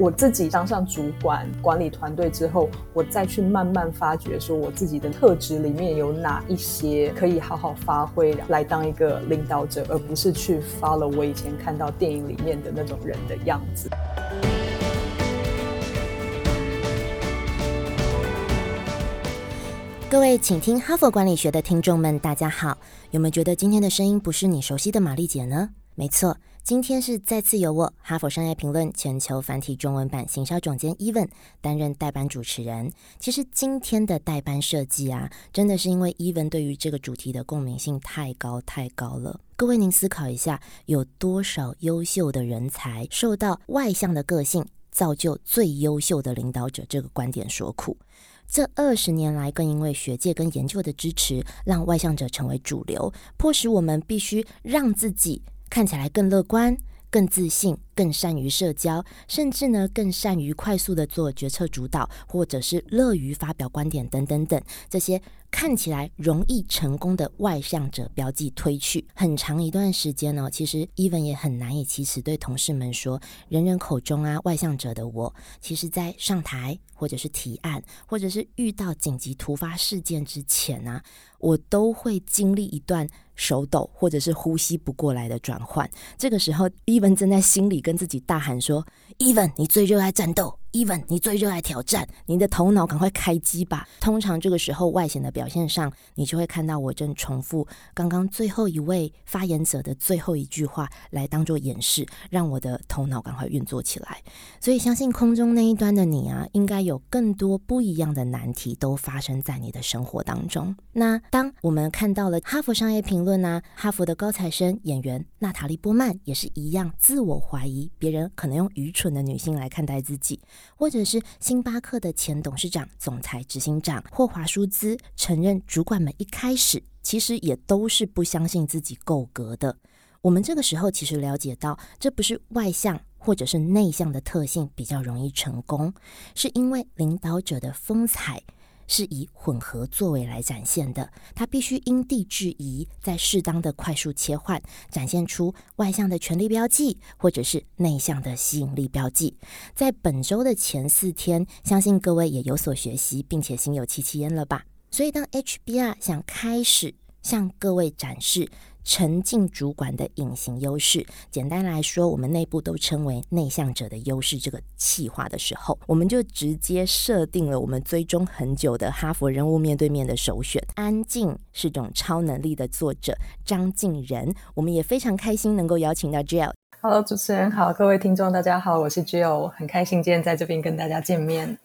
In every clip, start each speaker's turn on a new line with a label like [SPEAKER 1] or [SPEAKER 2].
[SPEAKER 1] 我自己当上主管，管理团队之后，我再去慢慢发掘，说我自己的特质里面有哪一些可以好好发挥，来当一个领导者，而不是去 follow 我以前看到电影里面的那种人的样子。
[SPEAKER 2] 各位，请听哈佛管理学的听众们，大家好。有没有觉得今天的声音不是你熟悉的玛丽姐呢？没错。今天是再次由我哈佛商业评论全球繁体中文版行销总监 Even 担任代班主持人。其实今天的代班设计啊，真的是因为 Even 对于这个主题的共鸣性太高太高了。各位，您思考一下，有多少优秀的人才受到外向的个性造就最优秀的领导者这个观点所苦？这二十年来，更因为学界跟研究的支持，让外向者成为主流，迫使我们必须让自己。看起来更乐观、更自信、更善于社交，甚至呢更善于快速的做决策主导，或者是乐于发表观点等等等这些。看起来容易成功的外向者标记推去很长一段时间呢，其实 Even 也很难以启齿对同事们说，人人口中啊外向者的我，其实在上台或者是提案，或者是遇到紧急突发事件之前呢，我都会经历一段手抖或者是呼吸不过来的转换。这个时候，Even 正在心里跟自己大喊说：“Even，你最热爱战斗。” Even，你最热爱挑战，你的头脑赶快开机吧。通常这个时候外显的表现上，你就会看到我正重复刚刚最后一位发言者的最后一句话，来当做演示，让我的头脑赶快运作起来。所以相信空中那一端的你啊，应该有更多不一样的难题都发生在你的生活当中。那当我们看到了哈佛商业评论啊，哈佛的高材生演员娜塔莉波曼也是一样，自我怀疑别人可能用愚蠢的女性来看待自己。或者是星巴克的前董事长、总裁、执行长霍华舒兹承认，主管们一开始其实也都是不相信自己够格的。我们这个时候其实了解到，这不是外向或者是内向的特性比较容易成功，是因为领导者的风采。是以混合作为来展现的，它必须因地制宜，在适当的快速切换，展现出外向的权力标记，或者是内向的吸引力标记。在本周的前四天，相信各位也有所学习，并且心有戚戚焉了吧？所以，当 HBR 想开始向各位展示。沉浸主管的隐形优势，简单来说，我们内部都称为内向者的优势。这个气化的时候，我们就直接设定了我们追踪很久的哈佛人物面对面的首选。安静是种超能力的作者张静仁，我们也非常开心能够邀请到 Jill。
[SPEAKER 1] Hello，主持人好，各位听众大家好，我是 Jill，很开心今天在这边跟大家见面。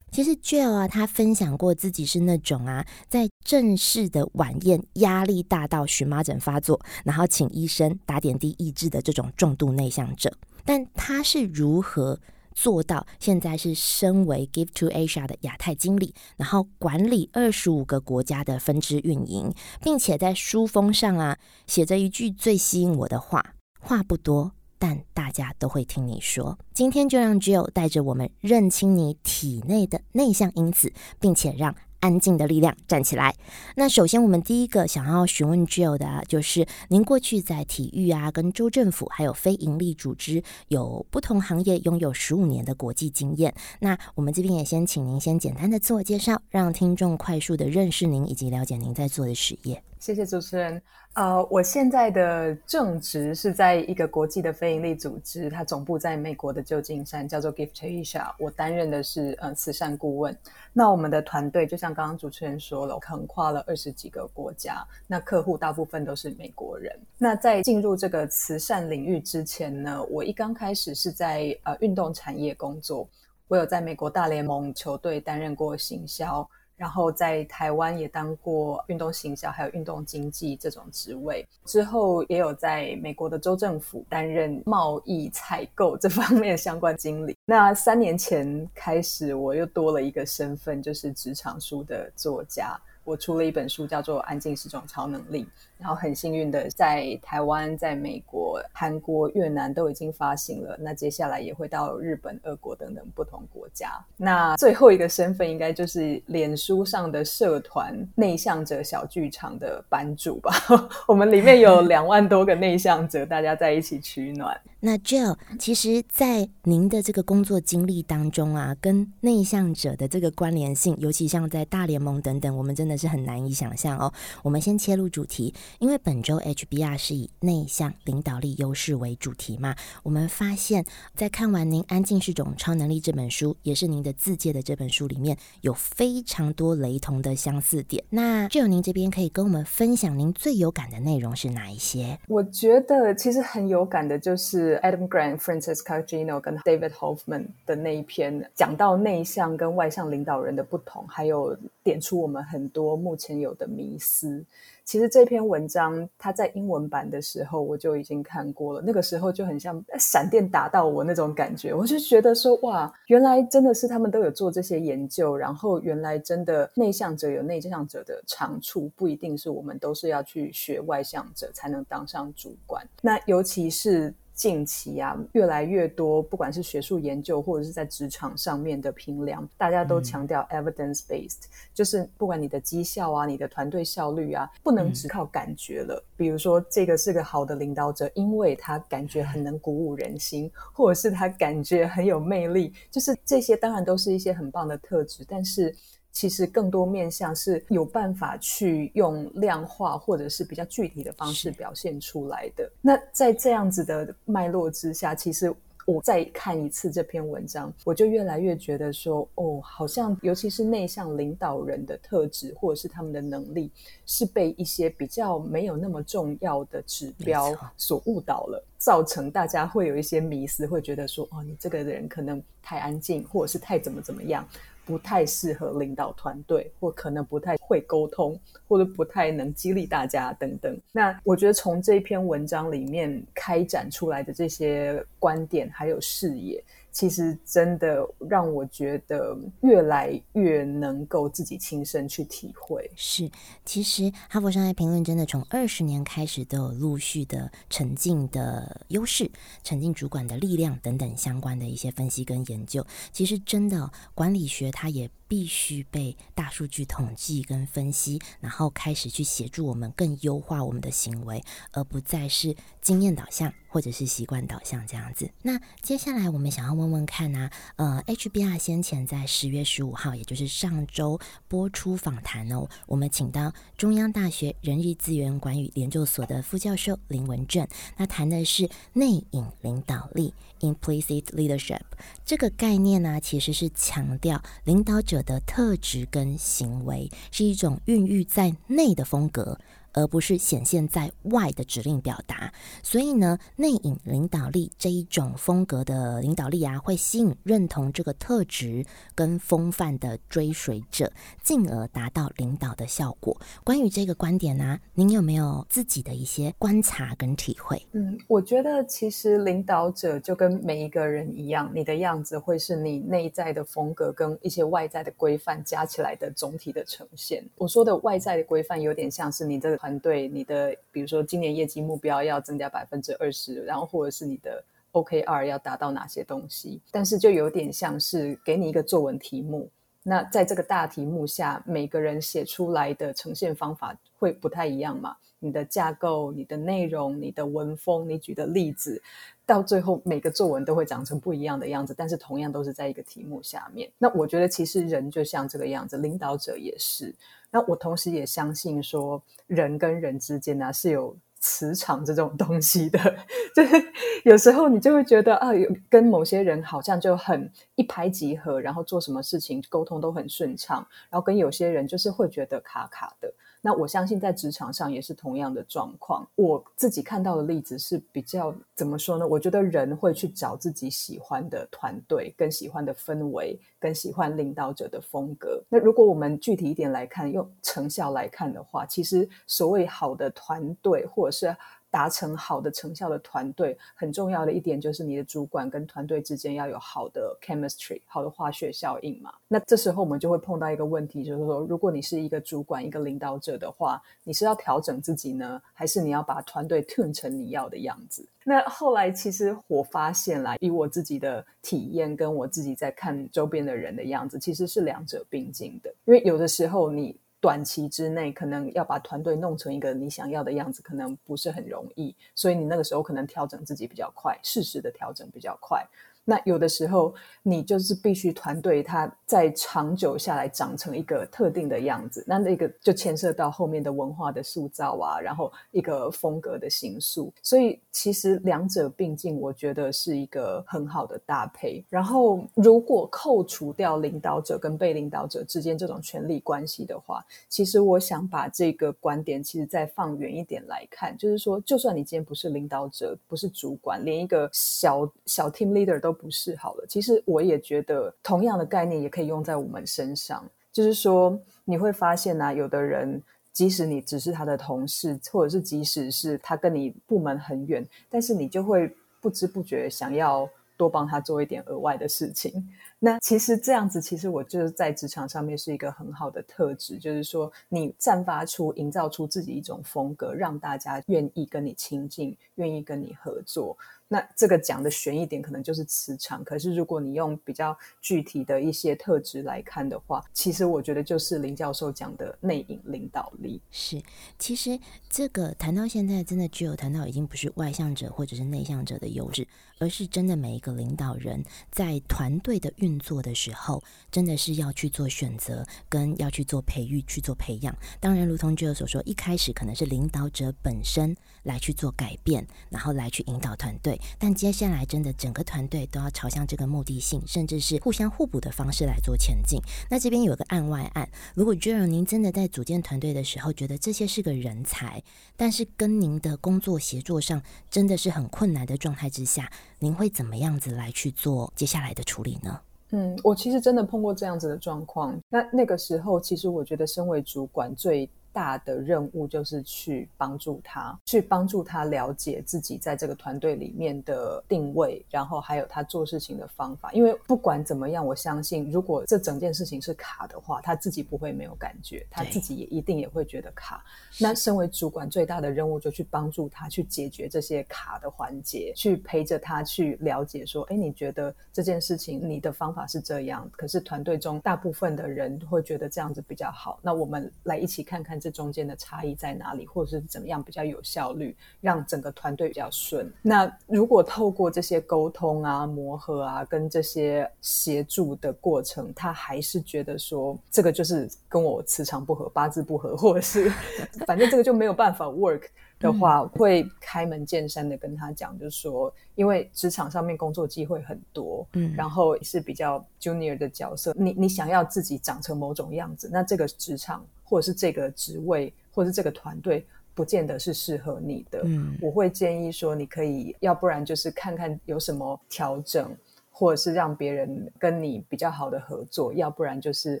[SPEAKER 2] 其实 Jill 啊，他分享过自己是那种啊，在正式的晚宴压力大到荨麻疹发作，然后请医生打点滴抑制的这种重度内向者。但他是如何做到现在是身为 Give to Asia 的亚太经理，然后管理二十五个国家的分支运营，并且在书封上啊写着一句最吸引我的话：话不多。但大家都会听你说。今天就让 Jill 带着我们认清你体内的内向因子，并且让安静的力量站起来。那首先，我们第一个想要询问 Jill 的，就是您过去在体育啊、跟州政府还有非营利组织有不同行业拥有十五年的国际经验。那我们这边也先请您先简单的自我介绍，让听众快速的认识您以及了解您在做的事业。
[SPEAKER 1] 谢谢主持人。呃，我现在的正职是在一个国际的非营利组织，它总部在美国的旧金山，叫做 Gift Asia。我担任的是呃慈善顾问。那我们的团队就像刚刚主持人说了，横跨了二十几个国家，那客户大部分都是美国人。那在进入这个慈善领域之前呢，我一刚开始是在呃运动产业工作，我有在美国大联盟球队担任过行销。然后在台湾也当过运动行销，还有运动经济这种职位。之后也有在美国的州政府担任贸易采购这方面相关经理。那三年前开始，我又多了一个身份，就是职场书的作家。我出了一本书，叫做《安静是种超能力》。然后很幸运的，在台湾、在美国、韩国、越南都已经发行了。那接下来也会到日本、俄国等等不同国家。那最后一个身份应该就是脸书上的社团内向者小剧场的版主吧？我们里面有两万多个内向者，大家在一起取暖。
[SPEAKER 2] 那 Jill，其实，在您的这个工作经历当中啊，跟内向者的这个关联性，尤其像在大联盟等等，我们真的是很难以想象哦。我们先切入主题，因为本周 HBR 是以内向领导力优势为主题嘛。我们发现，在看完您《安静是种超能力》这本书，也是您的自介的这本书里面，有非常多雷同的相似点。那 Jill，您这边可以跟我们分享您最有感的内容是哪一些？
[SPEAKER 1] 我觉得其实很有感的就是。Adam Grant、Francis Cagino 跟 David Hoffman 的那一篇，讲到内向跟外向领导人的不同，还有点出我们很多目前有的迷思。其实这篇文章它在英文版的时候我就已经看过了，那个时候就很像闪电打到我那种感觉，我就觉得说哇，原来真的是他们都有做这些研究，然后原来真的内向者有内向者的长处，不一定是我们都是要去学外向者才能当上主管。那尤其是。近期啊，越来越多，不管是学术研究或者是在职场上面的评量，大家都强调 evidence based，就是不管你的绩效啊，你的团队效率啊，不能只靠感觉了。比如说，这个是个好的领导者，因为他感觉很能鼓舞人心，或者是他感觉很有魅力，就是这些当然都是一些很棒的特质，但是。其实更多面向是有办法去用量化或者是比较具体的方式表现出来的。那在这样子的脉络之下，其实我再看一次这篇文章，我就越来越觉得说，哦，好像尤其是内向领导人的特质或者是他们的能力，是被一些比较没有那么重要的指标所误导了，造成大家会有一些迷思，会觉得说，哦，你这个人可能太安静，或者是太怎么怎么样。不太适合领导团队，或可能不太会沟通，或者不太能激励大家等等。那我觉得从这篇文章里面开展出来的这些观点还有视野。其实真的让我觉得越来越能够自己亲身去体会。
[SPEAKER 2] 是，其实哈佛商业评论真的从二十年开始都有陆续的沉浸的优势、沉浸主管的力量等等相关的一些分析跟研究。其实真的管理学它也。必须被大数据统计跟分析，然后开始去协助我们更优化我们的行为，而不再是经验导向或者是习惯导向这样子。那接下来我们想要问问看呢？呃，HBR 先前在十月十五号，也就是上周播出访谈哦，我们请到中央大学人力资源管理研究所的副教授林文正，那谈的是内隐领导力 （implicit leadership） 这个概念呢，其实是强调领导者。的特质跟行为是一种孕育在内的风格。而不是显现在外的指令表达，所以呢，内隐领导力这一种风格的领导力啊，会吸引认同这个特质跟风范的追随者，进而达到领导的效果。关于这个观点呢，您有没有自己的一些观察跟体会？
[SPEAKER 1] 嗯，我觉得其实领导者就跟每一个人一样，你的样子会是你内在的风格跟一些外在的规范加起来的总体的呈现。我说的外在的规范，有点像是你的。团队，你的比如说今年业绩目标要增加百分之二十，然后或者是你的 OKR 要达到哪些东西，但是就有点像是给你一个作文题目，那在这个大题目下，每个人写出来的呈现方法会不太一样嘛？你的架构、你的内容、你的文风、你举的例子，到最后每个作文都会长成不一样的样子，但是同样都是在一个题目下面。那我觉得其实人就像这个样子，领导者也是。那我同时也相信说，人跟人之间呢是有磁场这种东西的，就是有时候你就会觉得啊，有跟某些人好像就很一拍即合，然后做什么事情沟通都很顺畅，然后跟有些人就是会觉得卡卡的。那我相信在职场上也是同样的状况。我自己看到的例子是比较怎么说呢？我觉得人会去找自己喜欢的团队、跟喜欢的氛围、跟喜欢领导者的风格。那如果我们具体一点来看，用成效来看的话，其实所谓好的团队或者是。达成好的成效的团队，很重要的一点就是你的主管跟团队之间要有好的 chemistry，好的化学效应嘛。那这时候我们就会碰到一个问题，就是说，如果你是一个主管、一个领导者的话，你是要调整自己呢，还是你要把团队 turn 成你要的样子？那后来其实我发现啦，以我自己的体验跟我自己在看周边的人的样子，其实是两者并进的。因为有的时候你。短期之内可能要把团队弄成一个你想要的样子，可能不是很容易，所以你那个时候可能调整自己比较快，适时的调整比较快。那有的时候，你就是必须团队它在长久下来长成一个特定的样子，那那个就牵涉到后面的文化的塑造啊，然后一个风格的形塑。所以其实两者并进，我觉得是一个很好的搭配。然后如果扣除掉领导者跟被领导者之间这种权力关系的话，其实我想把这个观点，其实再放远一点来看，就是说，就算你今天不是领导者，不是主管，连一个小小 team leader 都不是好了，其实我也觉得同样的概念也可以用在我们身上。就是说，你会发现呢，有的人即使你只是他的同事，或者是即使是他跟你部门很远，但是你就会不知不觉想要多帮他做一点额外的事情。那其实这样子，其实我就是在职场上面是一个很好的特质，就是说你散发出、营造出自己一种风格，让大家愿意跟你亲近，愿意跟你合作。那这个讲的悬一点，可能就是磁场。可是如果你用比较具体的一些特质来看的话，其实我觉得就是林教授讲的内隐领导力。
[SPEAKER 2] 是，其实这个谈到现在，真的只有谈到已经不是外向者或者是内向者的优势，而是真的每一个领导人在团队的运作的时候，真的是要去做选择，跟要去做培育、去做培养。当然，如同 Joe 所说，一开始可能是领导者本身来去做改变，然后来去引导团队。但接下来，真的整个团队都要朝向这个目的性，甚至是互相互补的方式来做前进。那这边有个案外案，如果 j e r 您真的在组建团队的时候，觉得这些是个人才，但是跟您的工作协作上真的是很困难的状态之下，您会怎么样子来去做接下来的处理呢？
[SPEAKER 1] 嗯，我其实真的碰过这样子的状况。那那个时候，其实我觉得身为主管最。大的任务就是去帮助他，去帮助他了解自己在这个团队里面的定位，然后还有他做事情的方法。因为不管怎么样，我相信如果这整件事情是卡的话，他自己不会没有感觉，他自己也一定也会觉得卡。那身为主管最大的任务就去帮助他去解决这些卡的环节，去陪着他去了解说，哎，你觉得这件事情你的方法是这样，可是团队中大部分的人会觉得这样子比较好。那我们来一起看看。这中间的差异在哪里，或者是怎么样比较有效率，让整个团队比较顺？那如果透过这些沟通啊、磨合啊，跟这些协助的过程，他还是觉得说这个就是跟我磁场不合、八字不合，或者是 反正这个就没有办法 work 的话，会开门见山的跟他讲，就是说，因为职场上面工作机会很多，嗯，然后是比较 junior 的角色，你你想要自己长成某种样子，那这个职场。或者是这个职位，或者是这个团队，不见得是适合你的。嗯，我会建议说，你可以要不然就是看看有什么调整，或者是让别人跟你比较好的合作，要不然就是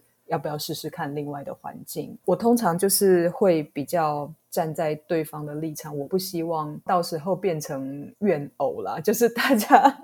[SPEAKER 1] 要不要试试看另外的环境。我通常就是会比较站在对方的立场，我不希望到时候变成怨偶啦，就是大家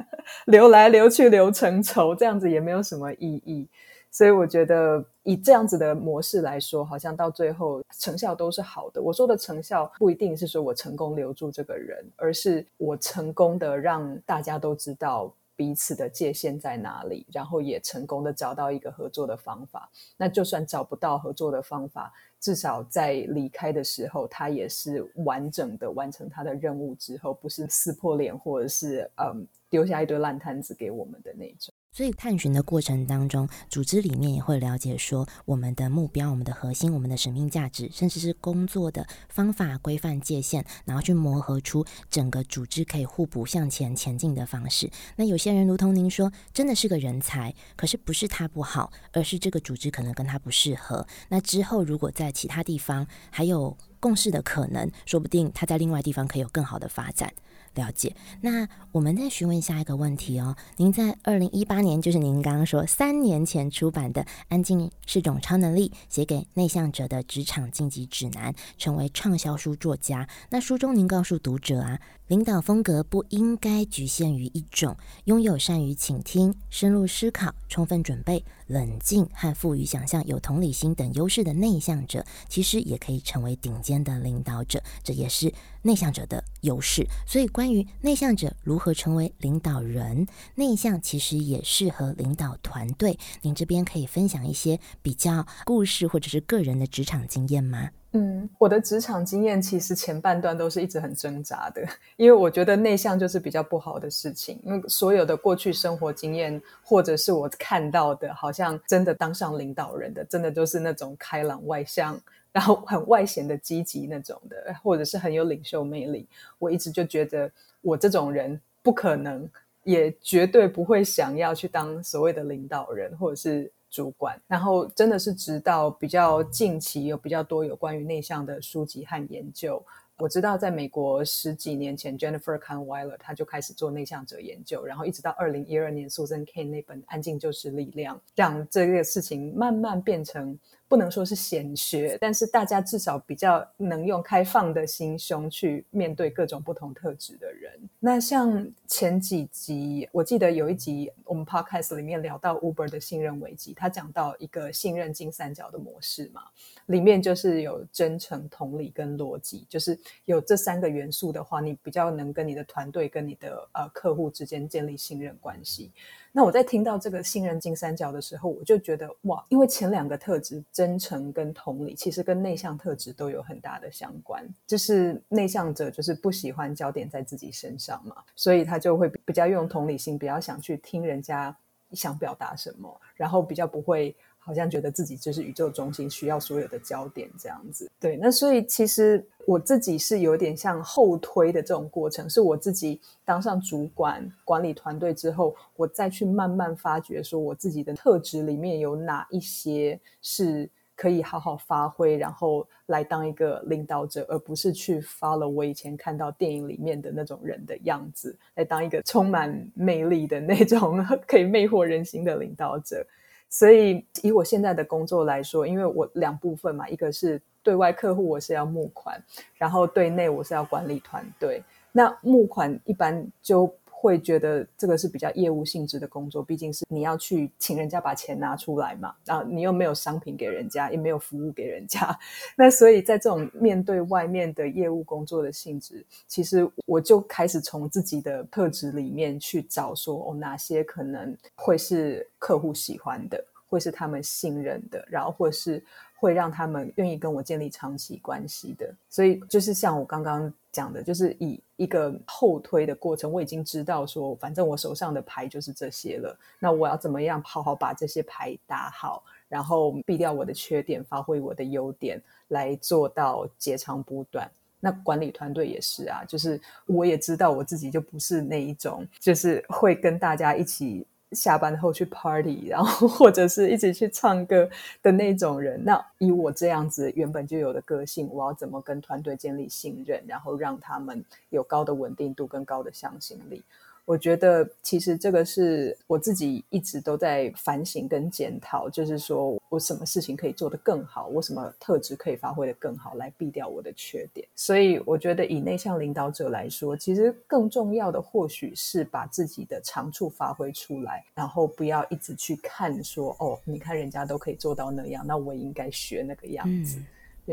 [SPEAKER 1] 流来流去流成仇，这样子也没有什么意义。所以我觉得以这样子的模式来说，好像到最后成效都是好的。我说的成效不一定是说我成功留住这个人，而是我成功的让大家都知道彼此的界限在哪里，然后也成功的找到一个合作的方法。那就算找不到合作的方法，至少在离开的时候，他也是完整的完成他的任务之后，不是撕破脸或者是嗯丢下一堆烂摊子给我们的那种。
[SPEAKER 2] 所以探寻的过程当中，组织里面也会了解说我们的目标、我们的核心、我们的使命价值，甚至是工作的方法、规范、界限，然后去磨合出整个组织可以互补向前前进的方式。那有些人如同您说，真的是个人才，可是不是他不好，而是这个组织可能跟他不适合。那之后如果在其他地方还有共事的可能，说不定他在另外地方可以有更好的发展。了解，那我们再询问下一个问题哦。您在二零一八年，就是您刚刚说三年前出版的《安静是种超能力：写给内向者的职场晋级指南》，成为畅销书作家。那书中您告诉读者啊。领导风格不应该局限于一种，拥有善于倾听、深入思考、充分准备、冷静和富于想象、有同理心等优势的内向者，其实也可以成为顶尖的领导者，这也是内向者的优势。所以。关于内向者如何成为领导人，内向其实也适合领导团队。您这边可以分享一些比较故事或者是个人的职场经验吗？
[SPEAKER 1] 嗯，我的职场经验其实前半段都是一直很挣扎的，因为我觉得内向就是比较不好的事情。因为所有的过去生活经验，或者是我看到的，好像真的当上领导人的，真的就是那种开朗外向，然后很外显的积极那种的，或者是很有领袖魅力。我一直就觉得我这种人不可能，也绝对不会想要去当所谓的领导人，或者是。主管，然后真的是直到比较近期有比较多有关于内向的书籍和研究。我知道在美国十几年前，Jennifer Kahnweiler 他就开始做内向者研究，然后一直到二零一二年，Susan Cain 那本《安静就是力量》，让这个事情慢慢变成。不能说是显学，但是大家至少比较能用开放的心胸去面对各种不同特质的人。那像前几集，我记得有一集我们 podcast 里面聊到 Uber 的信任危机，他讲到一个信任金三角的模式嘛，里面就是有真诚、同理跟逻辑，就是有这三个元素的话，你比较能跟你的团队、跟你的呃客户之间建立信任关系。那我在听到这个信任金三角的时候，我就觉得哇，因为前两个特质真诚跟同理，其实跟内向特质都有很大的相关。就是内向者就是不喜欢焦点在自己身上嘛，所以他就会比较用同理心，比较想去听人家想表达什么，然后比较不会。好像觉得自己就是宇宙中心，需要所有的焦点这样子。对，那所以其实我自己是有点像后推的这种过程，是我自己当上主管、管理团队之后，我再去慢慢发掘，说我自己的特质里面有哪一些是可以好好发挥，然后来当一个领导者，而不是去 follow 我以前看到电影里面的那种人的样子，来当一个充满魅力的那种 可以魅惑人心的领导者。所以，以我现在的工作来说，因为我两部分嘛，一个是对外客户，我是要募款，然后对内我是要管理团队。那募款一般就。会觉得这个是比较业务性质的工作，毕竟是你要去请人家把钱拿出来嘛，然后你又没有商品给人家，也没有服务给人家，那所以在这种面对外面的业务工作的性质，其实我就开始从自己的特质里面去找，说哦哪些可能会是客户喜欢的，会是他们信任的，然后或是。会让他们愿意跟我建立长期关系的，所以就是像我刚刚讲的，就是以一个后推的过程，我已经知道说，反正我手上的牌就是这些了。那我要怎么样好好把这些牌打好，然后避掉我的缺点，发挥我的优点，来做到截长补短。那管理团队也是啊，就是我也知道我自己就不是那一种，就是会跟大家一起。下班后去 party，然后或者是一起去唱歌的那种人。那以我这样子原本就有的个性，我要怎么跟团队建立信任，然后让他们有高的稳定度跟高的向心力？我觉得其实这个是我自己一直都在反省跟检讨，就是说我什么事情可以做得更好，我什么特质可以发挥得更好，来避掉我的缺点。所以我觉得以内向领导者来说，其实更重要的或许是把自己的长处发挥出来，然后不要一直去看说哦，你看人家都可以做到那样，那我应该学那个样子。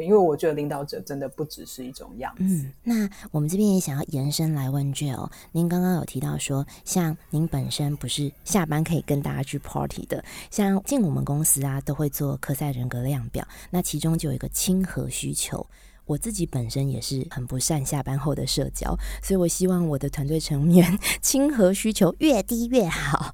[SPEAKER 1] 因为我觉得领导者真的不只是一种样子。嗯，
[SPEAKER 2] 那我们这边也想要延伸来问 Jill，您刚刚有提到说，像您本身不是下班可以跟大家去 party 的，像进我们公司啊，都会做科赛人格量表，那其中就有一个亲和需求。我自己本身也是很不善下班后的社交，所以我希望我的团队成员 亲和需求越低越好。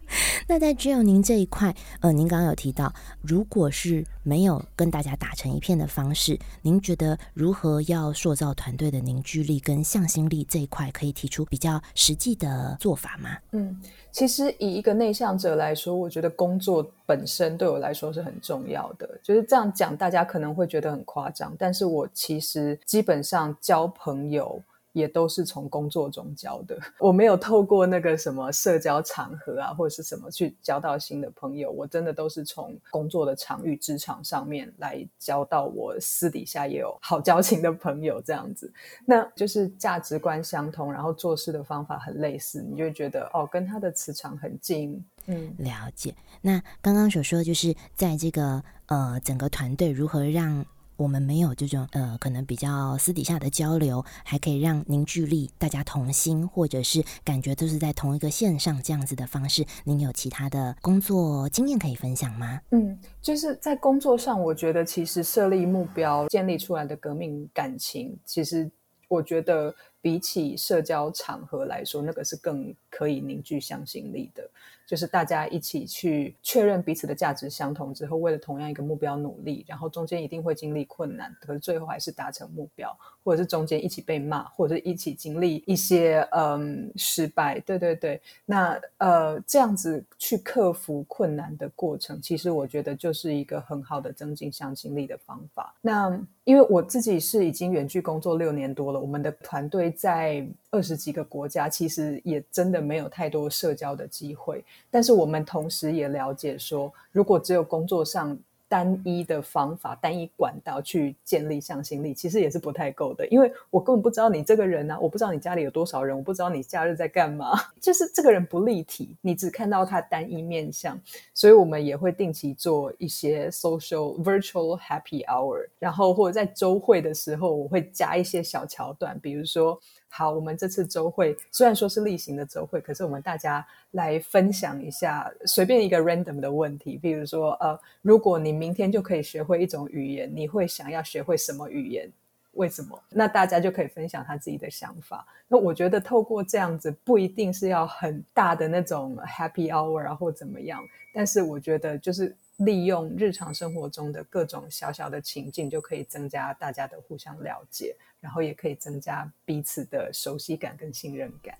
[SPEAKER 2] 那在 Jill 您这一块，呃，您刚刚有提到，如果是没有跟大家打成一片的方式，您觉得如何要塑造团队的凝聚力跟向心力这一块，可以提出比较实际的做法吗？
[SPEAKER 1] 嗯。其实以一个内向者来说，我觉得工作本身对我来说是很重要的。就是这样讲，大家可能会觉得很夸张，但是我其实基本上交朋友。也都是从工作中交的，我没有透过那个什么社交场合啊，或者是什么去交到新的朋友，我真的都是从工作的场域、职场上面来交到我私底下也有好交情的朋友，这样子，那就是价值观相同，然后做事的方法很类似，你就会觉得哦，跟他的磁场很近。
[SPEAKER 2] 嗯，了解。那刚刚所说就是在这个呃整个团队如何让。我们没有这种呃，可能比较私底下的交流，还可以让凝聚力，大家同心，或者是感觉都是在同一个线上这样子的方式。您有其他的工作经验可以分享吗？
[SPEAKER 1] 嗯，就是在工作上，我觉得其实设立目标、建立出来的革命感情，其实我觉得比起社交场合来说，那个是更可以凝聚向心力的。就是大家一起去确认彼此的价值相同之后，为了同样一个目标努力，然后中间一定会经历困难，可是最后还是达成目标，或者是中间一起被骂，或者是一起经历一些嗯失败。对对对，那呃这样子去克服困难的过程，其实我觉得就是一个很好的增进向心力的方法。那因为我自己是已经远距工作六年多了，我们的团队在。二十几个国家，其实也真的没有太多社交的机会。但是我们同时也了解说，如果只有工作上。单一的方法、单一管道去建立向心力，其实也是不太够的。因为我根本不知道你这个人呢，我不知道你家里有多少人，我不知道你假日在干嘛，就是这个人不立体，你只看到他单一面相。所以我们也会定期做一些 social virtual happy hour，然后或者在周会的时候，我会加一些小桥段，比如说。好，我们这次周会虽然说是例行的周会，可是我们大家来分享一下，随便一个 random 的问题，比如说，呃，如果你明天就可以学会一种语言，你会想要学会什么语言？为什么？那大家就可以分享他自己的想法。那我觉得透过这样子，不一定是要很大的那种 happy hour 啊，或怎么样，但是我觉得就是。利用日常生活中的各种小小的情境，就可以增加大家的互相了解，然后也可以增加彼此的熟悉感跟信任感。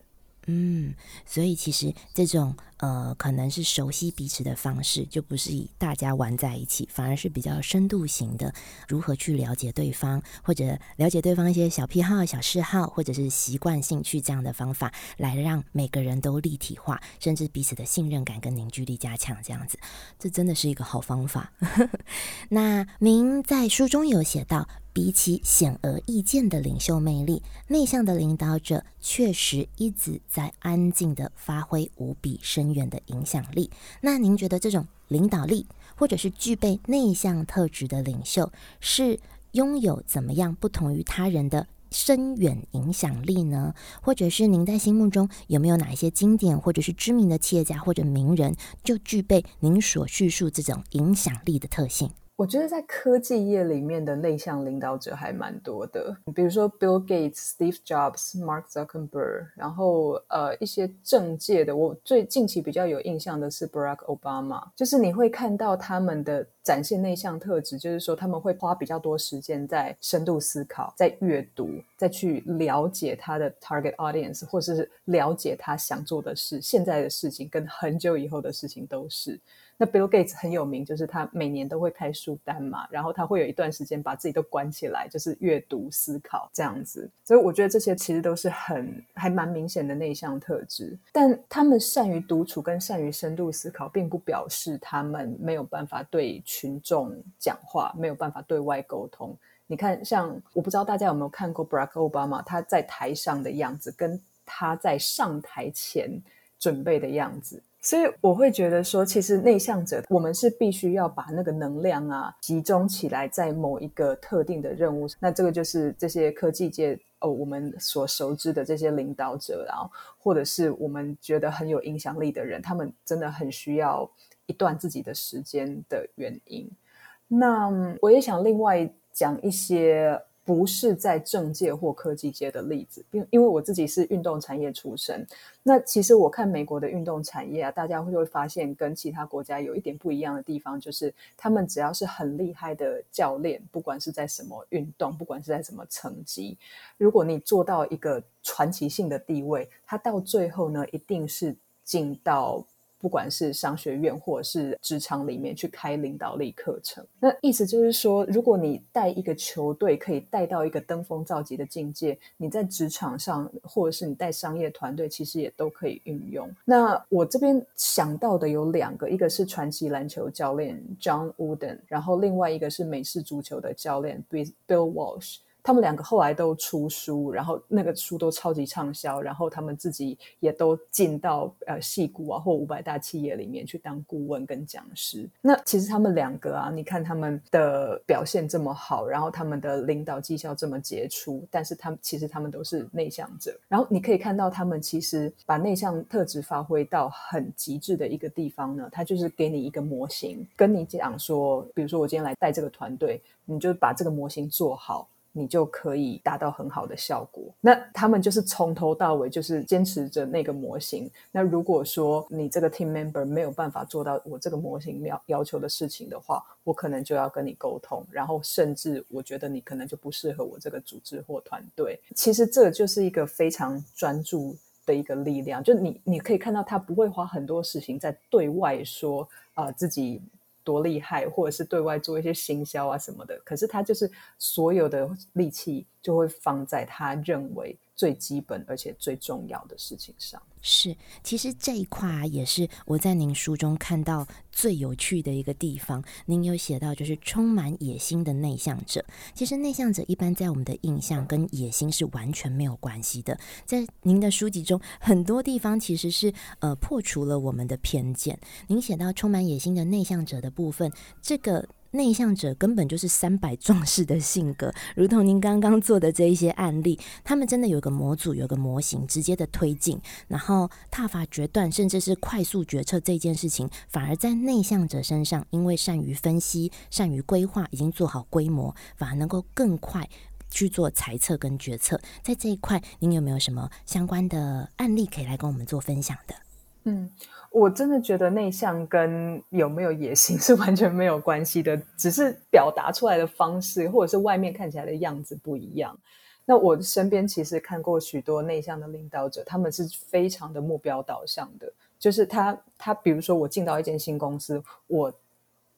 [SPEAKER 2] 嗯，所以其实这种呃，可能是熟悉彼此的方式，就不是以大家玩在一起，反而是比较深度型的，如何去了解对方，或者了解对方一些小癖好、小嗜好，或者是习惯兴趣这样的方法，来让每个人都立体化，甚至彼此的信任感跟凝聚力加强，这样子，这真的是一个好方法。那您在书中有写到。比起显而易见的领袖魅力，内向的领导者确实一直在安静的发挥无比深远的影响力。那您觉得这种领导力，或者是具备内向特质的领袖，是拥有怎么样不同于他人的深远影响力呢？或者是您在心目中有没有哪一些经典或者是知名的企业家或者名人，就具备您所叙述这种影响力的特性？
[SPEAKER 1] 我觉得在科技业里面的内向领导者还蛮多的，比如说 Bill Gates、Steve Jobs、Mark Zuckerberg，然后呃一些政界的，我最近期比较有印象的是 Barack Obama，就是你会看到他们的展现内向特质，就是说他们会花比较多时间在深度思考、在阅读、再去了解他的 target audience，或者是了解他想做的事、现在的事情跟很久以后的事情都是。那 Bill Gates 很有名，就是他每年都会开书单嘛，然后他会有一段时间把自己都关起来，就是阅读、思考这样子。所以我觉得这些其实都是很还蛮明显的内向特质。但他们善于独处跟善于深度思考，并不表示他们没有办法对群众讲话，没有办法对外沟通。你看，像我不知道大家有没有看过 Barack Obama 他在台上的样子，跟他在上台前准备的样子。所以我会觉得说，其实内向者，我们是必须要把那个能量啊集中起来，在某一个特定的任务。那这个就是这些科技界哦，我们所熟知的这些领导者，然后或者是我们觉得很有影响力的人，他们真的很需要一段自己的时间的原因。那我也想另外讲一些。不是在政界或科技界的例子，因因为我自己是运动产业出身。那其实我看美国的运动产业啊，大家会会发现跟其他国家有一点不一样的地方，就是他们只要是很厉害的教练，不管是在什么运动，不管是在什么层级，如果你做到一个传奇性的地位，他到最后呢，一定是进到。不管是商学院或者是职场里面去开领导力课程，那意思就是说，如果你带一个球队可以带到一个登峰造极的境界，你在职场上或者是你带商业团队，其实也都可以运用。那我这边想到的有两个，一个是传奇篮球教练 John Wooden，然后另外一个是美式足球的教练 Bill Walsh。他们两个后来都出书，然后那个书都超级畅销，然后他们自己也都进到呃戏股啊或五百大企业里面去当顾问跟讲师。那其实他们两个啊，你看他们的表现这么好，然后他们的领导绩效这么杰出，但是他们其实他们都是内向者。然后你可以看到他们其实把内向特质发挥到很极致的一个地方呢，他就是给你一个模型，跟你讲说，比如说我今天来带这个团队，你就把这个模型做好。你就可以达到很好的效果。那他们就是从头到尾就是坚持着那个模型。那如果说你这个 team member 没有办法做到我这个模型要要求的事情的话，我可能就要跟你沟通，然后甚至我觉得你可能就不适合我这个组织或团队。其实这就是一个非常专注的一个力量，就你你可以看到他不会花很多事情在对外说啊自己。多厉害，或者是对外做一些行销啊什么的，可是他就是所有的力气就会放在他认为最基本而且最重要的事情上。
[SPEAKER 2] 是，其实这一块，也是我在您书中看到最有趣的一个地方。您有写到，就是充满野心的内向者。其实内向者一般在我们的印象跟野心是完全没有关系的。在您的书籍中，很多地方其实是呃破除了我们的偏见。您写到充满野心的内向者的部分，这个。内向者根本就是三百壮士的性格，如同您刚刚做的这一些案例，他们真的有个模组，有个模型，直接的推进，然后踏伐决断，甚至是快速决策这件事情，反而在内向者身上，因为善于分析、善于规划，已经做好规模，反而能够更快去做猜测跟决策。在这一块，您有没有什么相关的案例可以来跟我们做分享的？
[SPEAKER 1] 嗯。我真的觉得内向跟有没有野心 是完全没有关系的，只是表达出来的方式或者是外面看起来的样子不一样。那我身边其实看过许多内向的领导者，他们是非常的目标导向的，就是他他比如说我进到一间新公司，我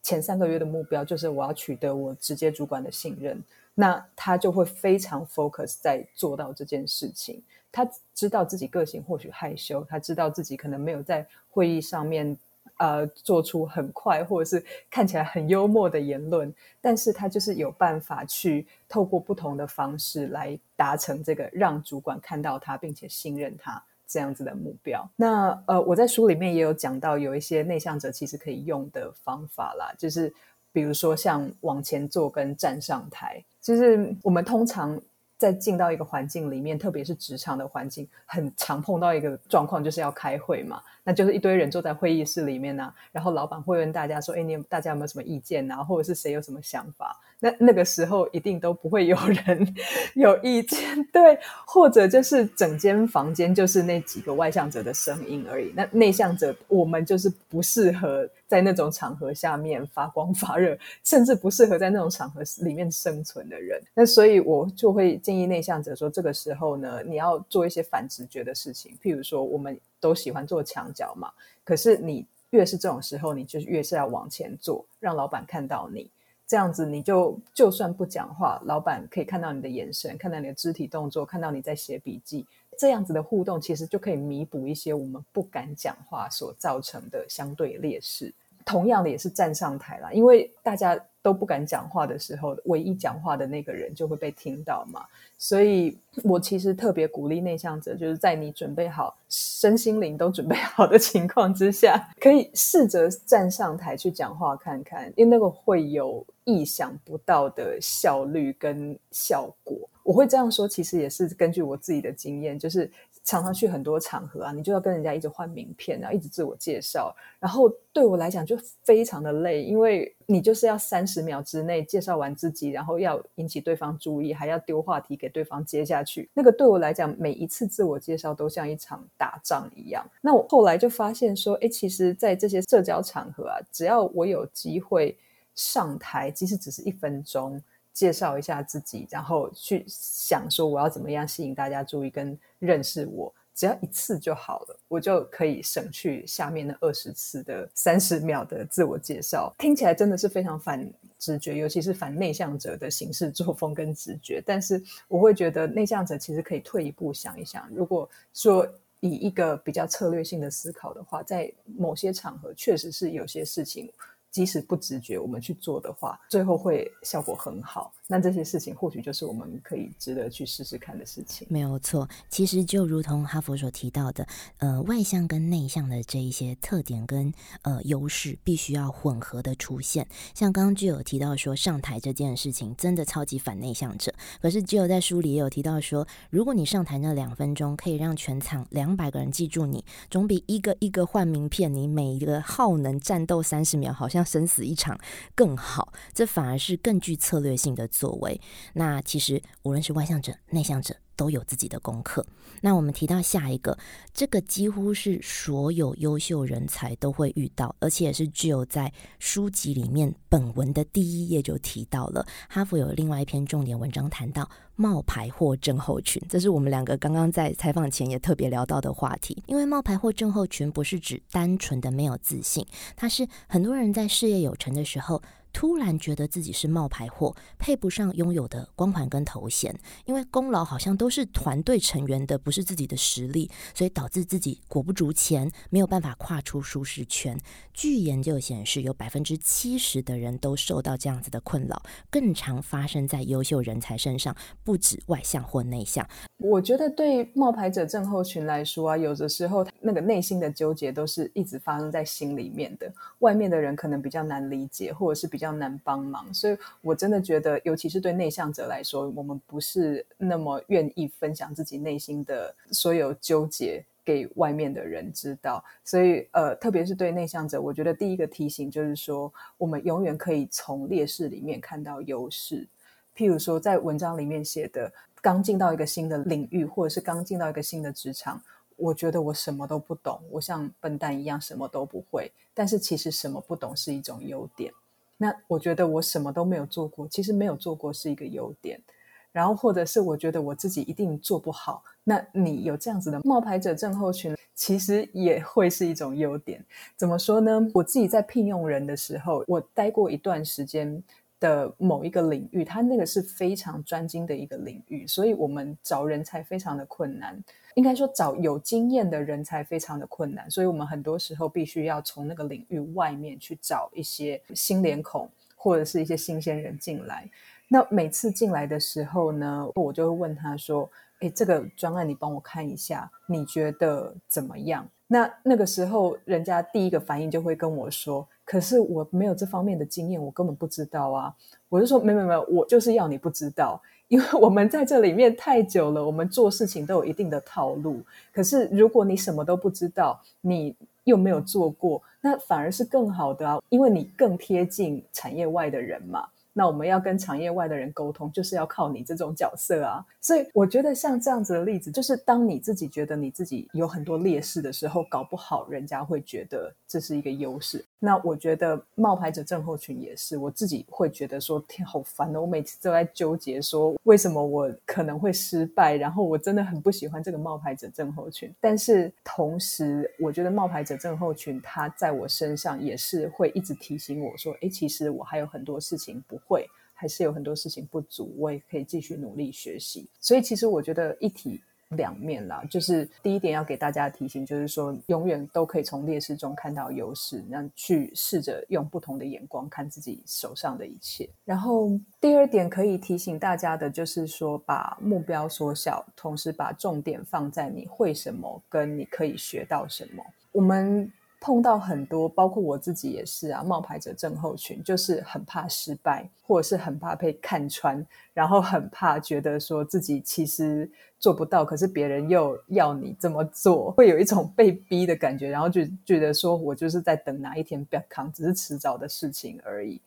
[SPEAKER 1] 前三个月的目标就是我要取得我直接主管的信任，那他就会非常 focus 在做到这件事情。他知道自己个性或许害羞，他知道自己可能没有在会议上面呃做出很快或者是看起来很幽默的言论，但是他就是有办法去透过不同的方式来达成这个让主管看到他并且信任他这样子的目标。那呃，我在书里面也有讲到有一些内向者其实可以用的方法啦，就是比如说像往前坐跟站上台，就是我们通常。在进到一个环境里面，特别是职场的环境，很常碰到一个状况，就是要开会嘛。那就是一堆人坐在会议室里面呢，然后老板会问大家说：“哎，你大家有没有什么意见啊？或者是谁有什么想法？”那那个时候一定都不会有人有意见，对，或者就是整间房间就是那几个外向者的声音而已。那内向者，我们就是不适合在那种场合下面发光发热，甚至不适合在那种场合里面生存的人。那所以我就会建议内向者说，这个时候呢，你要做一些反直觉的事情，譬如说，我们都喜欢做墙角嘛，可是你越是这种时候，你就越是要往前做，让老板看到你。这样子，你就就算不讲话，老板可以看到你的眼神，看到你的肢体动作，看到你在写笔记。这样子的互动，其实就可以弥补一些我们不敢讲话所造成的相对劣势。同样的，也是站上台了，因为大家。都不敢讲话的时候，唯一讲话的那个人就会被听到嘛。所以我其实特别鼓励内向者，就是在你准备好身心灵都准备好的情况之下，可以试着站上台去讲话看看，因为那个会有意想不到的效率跟效果。我会这样说，其实也是根据我自己的经验，就是常常去很多场合啊，你就要跟人家一直换名片，然后一直自我介绍，然后对我来讲就非常的累，因为你就是要三十秒之内介绍完自己，然后要引起对方注意，还要丢话题给对方接下去。那个对我来讲，每一次自我介绍都像一场打仗一样。那我后来就发现说，哎，其实，在这些社交场合啊，只要我有机会上台，即使只是一分钟。介绍一下自己，然后去想说我要怎么样吸引大家注意跟认识我，只要一次就好了，我就可以省去下面的二十次的三十秒的自我介绍。听起来真的是非常反直觉，尤其是反内向者的行事作风跟直觉。但是我会觉得内向者其实可以退一步想一想，如果说以一个比较策略性的思考的话，在某些场合确实是有些事情。即使不直觉，我们去做的话，最后会效果很好。那这些事情或许就是我们可以值得去试试看的事情。
[SPEAKER 2] 没有错，其实就如同哈佛所提到的，呃，外向跟内向的这一些特点跟呃优势，必须要混合的出现。像刚刚就有提到说，上台这件事情真的超级反内向者。可是只有在书里也有提到说，如果你上台那两分钟可以让全场两百个人记住你，总比一个一个换名片，你每一个耗能战斗三十秒，好像生死一场更好。这反而是更具策略性的。作为，那其实无论是外向者、内向者都有自己的功课。那我们提到下一个，这个几乎是所有优秀人才都会遇到，而且也是只有在书籍里面本文的第一页就提到了。哈佛有另外一篇重点文章谈到冒牌货症候群，这是我们两个刚刚在采访前也特别聊到的话题。因为冒牌货症候群不是指单纯的没有自信，它是很多人在事业有成的时候。突然觉得自己是冒牌货，配不上拥有的光环跟头衔，因为功劳好像都是团队成员的，不是自己的实力，所以导致自己裹不足钱，没有办法跨出舒适圈。据研究显示，有百分之七十的人都受到这样子的困扰，更常发生在优秀人才身上，不止外向或内向。
[SPEAKER 1] 我觉得对冒牌者症候群来说啊，有的时候那个内心的纠结都是一直发生在心里面的，外面的人可能比较难理解，或者是比较。较难帮忙，所以我真的觉得，尤其是对内向者来说，我们不是那么愿意分享自己内心的所有纠结给外面的人知道。所以，呃，特别是对内向者，我觉得第一个提醒就是说，我们永远可以从劣势里面看到优势。譬如说，在文章里面写的，刚进到一个新的领域，或者是刚进到一个新的职场，我觉得我什么都不懂，我像笨蛋一样什么都不会。但是，其实什么不懂是一种优点。那我觉得我什么都没有做过，其实没有做过是一个优点。然后或者是我觉得我自己一定做不好，那你有这样子的冒牌者症候群，其实也会是一种优点。怎么说呢？我自己在聘用人的时候，我待过一段时间的某一个领域，它那个是非常专精的一个领域，所以我们找人才非常的困难。应该说，找有经验的人才非常的困难，所以我们很多时候必须要从那个领域外面去找一些新脸孔或者是一些新鲜人进来。那每次进来的时候呢，我就会问他说：“哎，这个专案你帮我看一下，你觉得怎么样？”那那个时候，人家第一个反应就会跟我说：“可是我没有这方面的经验，我根本不知道啊。”我就说：“没没没，我就是要你不知道。”因为我们在这里面太久了，我们做事情都有一定的套路。可是如果你什么都不知道，你又没有做过，那反而是更好的啊，因为你更贴近产业外的人嘛。那我们要跟产业外的人沟通，就是要靠你这种角色啊。所以我觉得像这样子的例子，就是当你自己觉得你自己有很多劣势的时候，搞不好人家会觉得这是一个优势。那我觉得冒牌者症候群也是，我自己会觉得说天好烦哦，我每次都在纠结说为什么我可能会失败，然后我真的很不喜欢这个冒牌者症候群。但是同时，我觉得冒牌者症候群它在我身上也是会一直提醒我说，哎，其实我还有很多事情不。会还是有很多事情不足，我也可以继续努力学习。所以其实我觉得一体两面啦，就是第一点要给大家提醒，就是说永远都可以从劣势中看到优势，那去试着用不同的眼光看自己手上的一切。然后第二点可以提醒大家的就是说，把目标缩小，同时把重点放在你会什么，跟你可以学到什么。我们。碰到很多，包括我自己也是啊，冒牌者症候群，就是很怕失败，或者是很怕被看穿，然后很怕觉得说自己其实做不到，可是别人又要你这么做，会有一种被逼的感觉，然后就觉得说我就是在等哪一天不要扛，只是迟早的事情而已。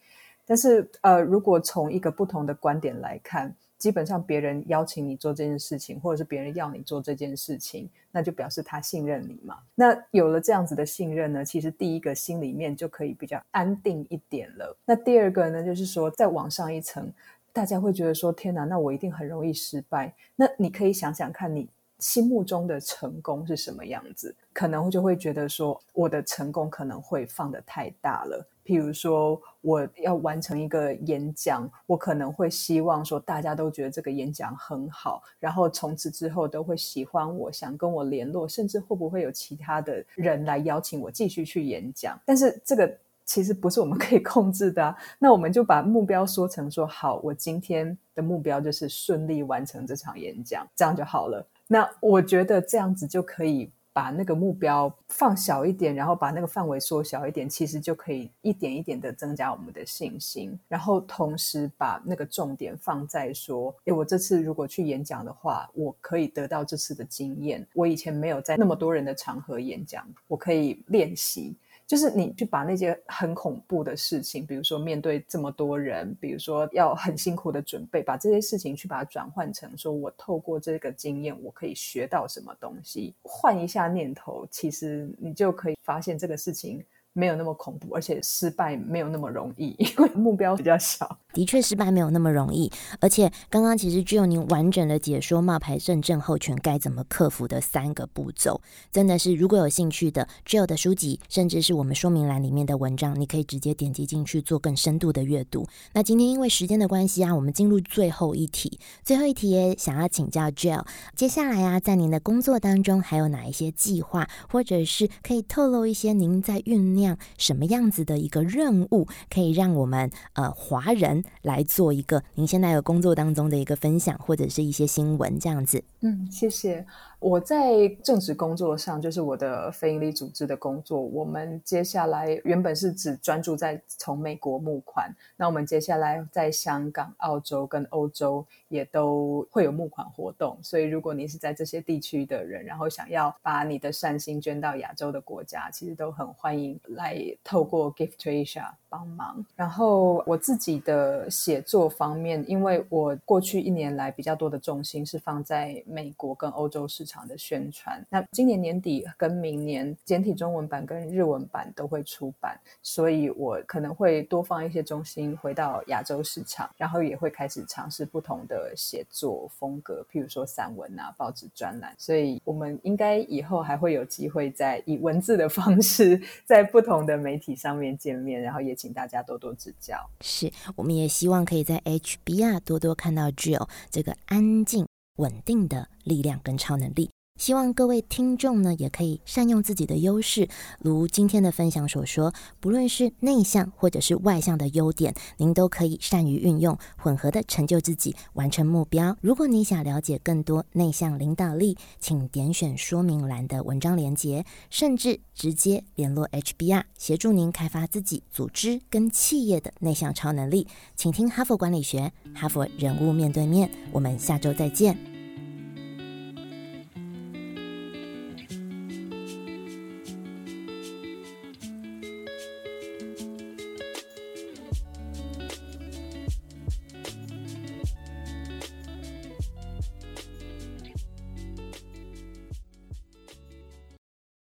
[SPEAKER 1] 但是呃，如果从一个不同的观点来看。基本上，别人邀请你做这件事情，或者是别人要你做这件事情，那就表示他信任你嘛。那有了这样子的信任呢，其实第一个心里面就可以比较安定一点了。那第二个呢，就是说再往上一层，大家会觉得说：天哪，那我一定很容易失败。那你可以想想看你心目中的成功是什么样子，可能就会觉得说，我的成功可能会放得太大了。譬如说，我要完成一个演讲，我可能会希望说，大家都觉得这个演讲很好，然后从此之后都会喜欢我，想跟我联络，甚至会不会有其他的人来邀请我继续去演讲？但是这个其实不是我们可以控制的。那我们就把目标说成说好，我今天的目标就是顺利完成这场演讲，这样就好了。那我觉得这样子就可以。把那个目标放小一点，然后把那个范围缩小一点，其实就可以一点一点的增加我们的信心。然后同时把那个重点放在说：，诶，我这次如果去演讲的话，我可以得到这次的经验。我以前没有在那么多人的场合演讲，我可以练习。就是你去把那些很恐怖的事情，比如说面对这么多人，比如说要很辛苦的准备，把这些事情去把它转换成说，我透过这个经验，我可以学到什么东西，换一下念头，其实你就可以发现这个事情。没有那么恐怖，而且失败没有那么容易，因为目标比较小。
[SPEAKER 2] 的确，失败没有那么容易。而且，刚刚其实只有您完整的解说冒牌症症候群该怎么克服的三个步骤，真的是如果有兴趣的，Jill 的书籍，甚至是我们说明栏里面的文章，你可以直接点击进去做更深度的阅读。那今天因为时间的关系啊，我们进入最后一题。最后一题也想要请教 Jill，接下来啊，在您的工作当中还有哪一些计划，或者是可以透露一些您在酝酿？什么样子的一个任务，可以让我们呃华人来做一个您现在的工作当中的一个分享，或者是一些新闻这样子？
[SPEAKER 1] 嗯，谢谢。我在正职工作上，就是我的非营利组织的工作。我们接下来原本是只专注在从美国募款，那我们接下来在香港、澳洲跟欧洲也都会有募款活动。所以，如果你是在这些地区的人，然后想要把你的善心捐到亚洲的国家，其实都很欢迎来透过 Gift to Asia 帮忙。然后我自己的写作方面，因为我过去一年来比较多的重心是放在美国跟欧洲市。场的宣传，那今年年底跟明年简体中文版跟日文版都会出版，所以我可能会多放一些中心回到亚洲市场，然后也会开始尝试不同的写作风格，譬如说散文啊、报纸专栏，所以我们应该以后还会有机会在以文字的方式在不同的媒体上面见面，然后也请大家多多指教。
[SPEAKER 2] 是，我们也希望可以在 HBR 多多看到 Jill 这个安静。稳定的力量跟超能力。希望各位听众呢，也可以善用自己的优势，如今天的分享所说，不论是内向或者是外向的优点，您都可以善于运用，混合的成就自己，完成目标。如果你想了解更多内向领导力，请点选说明栏的文章连接，甚至直接联络 HBR，协助您开发自己组织跟企业的内向超能力。请听哈佛管理学，哈佛人物面对面。我们下周再见。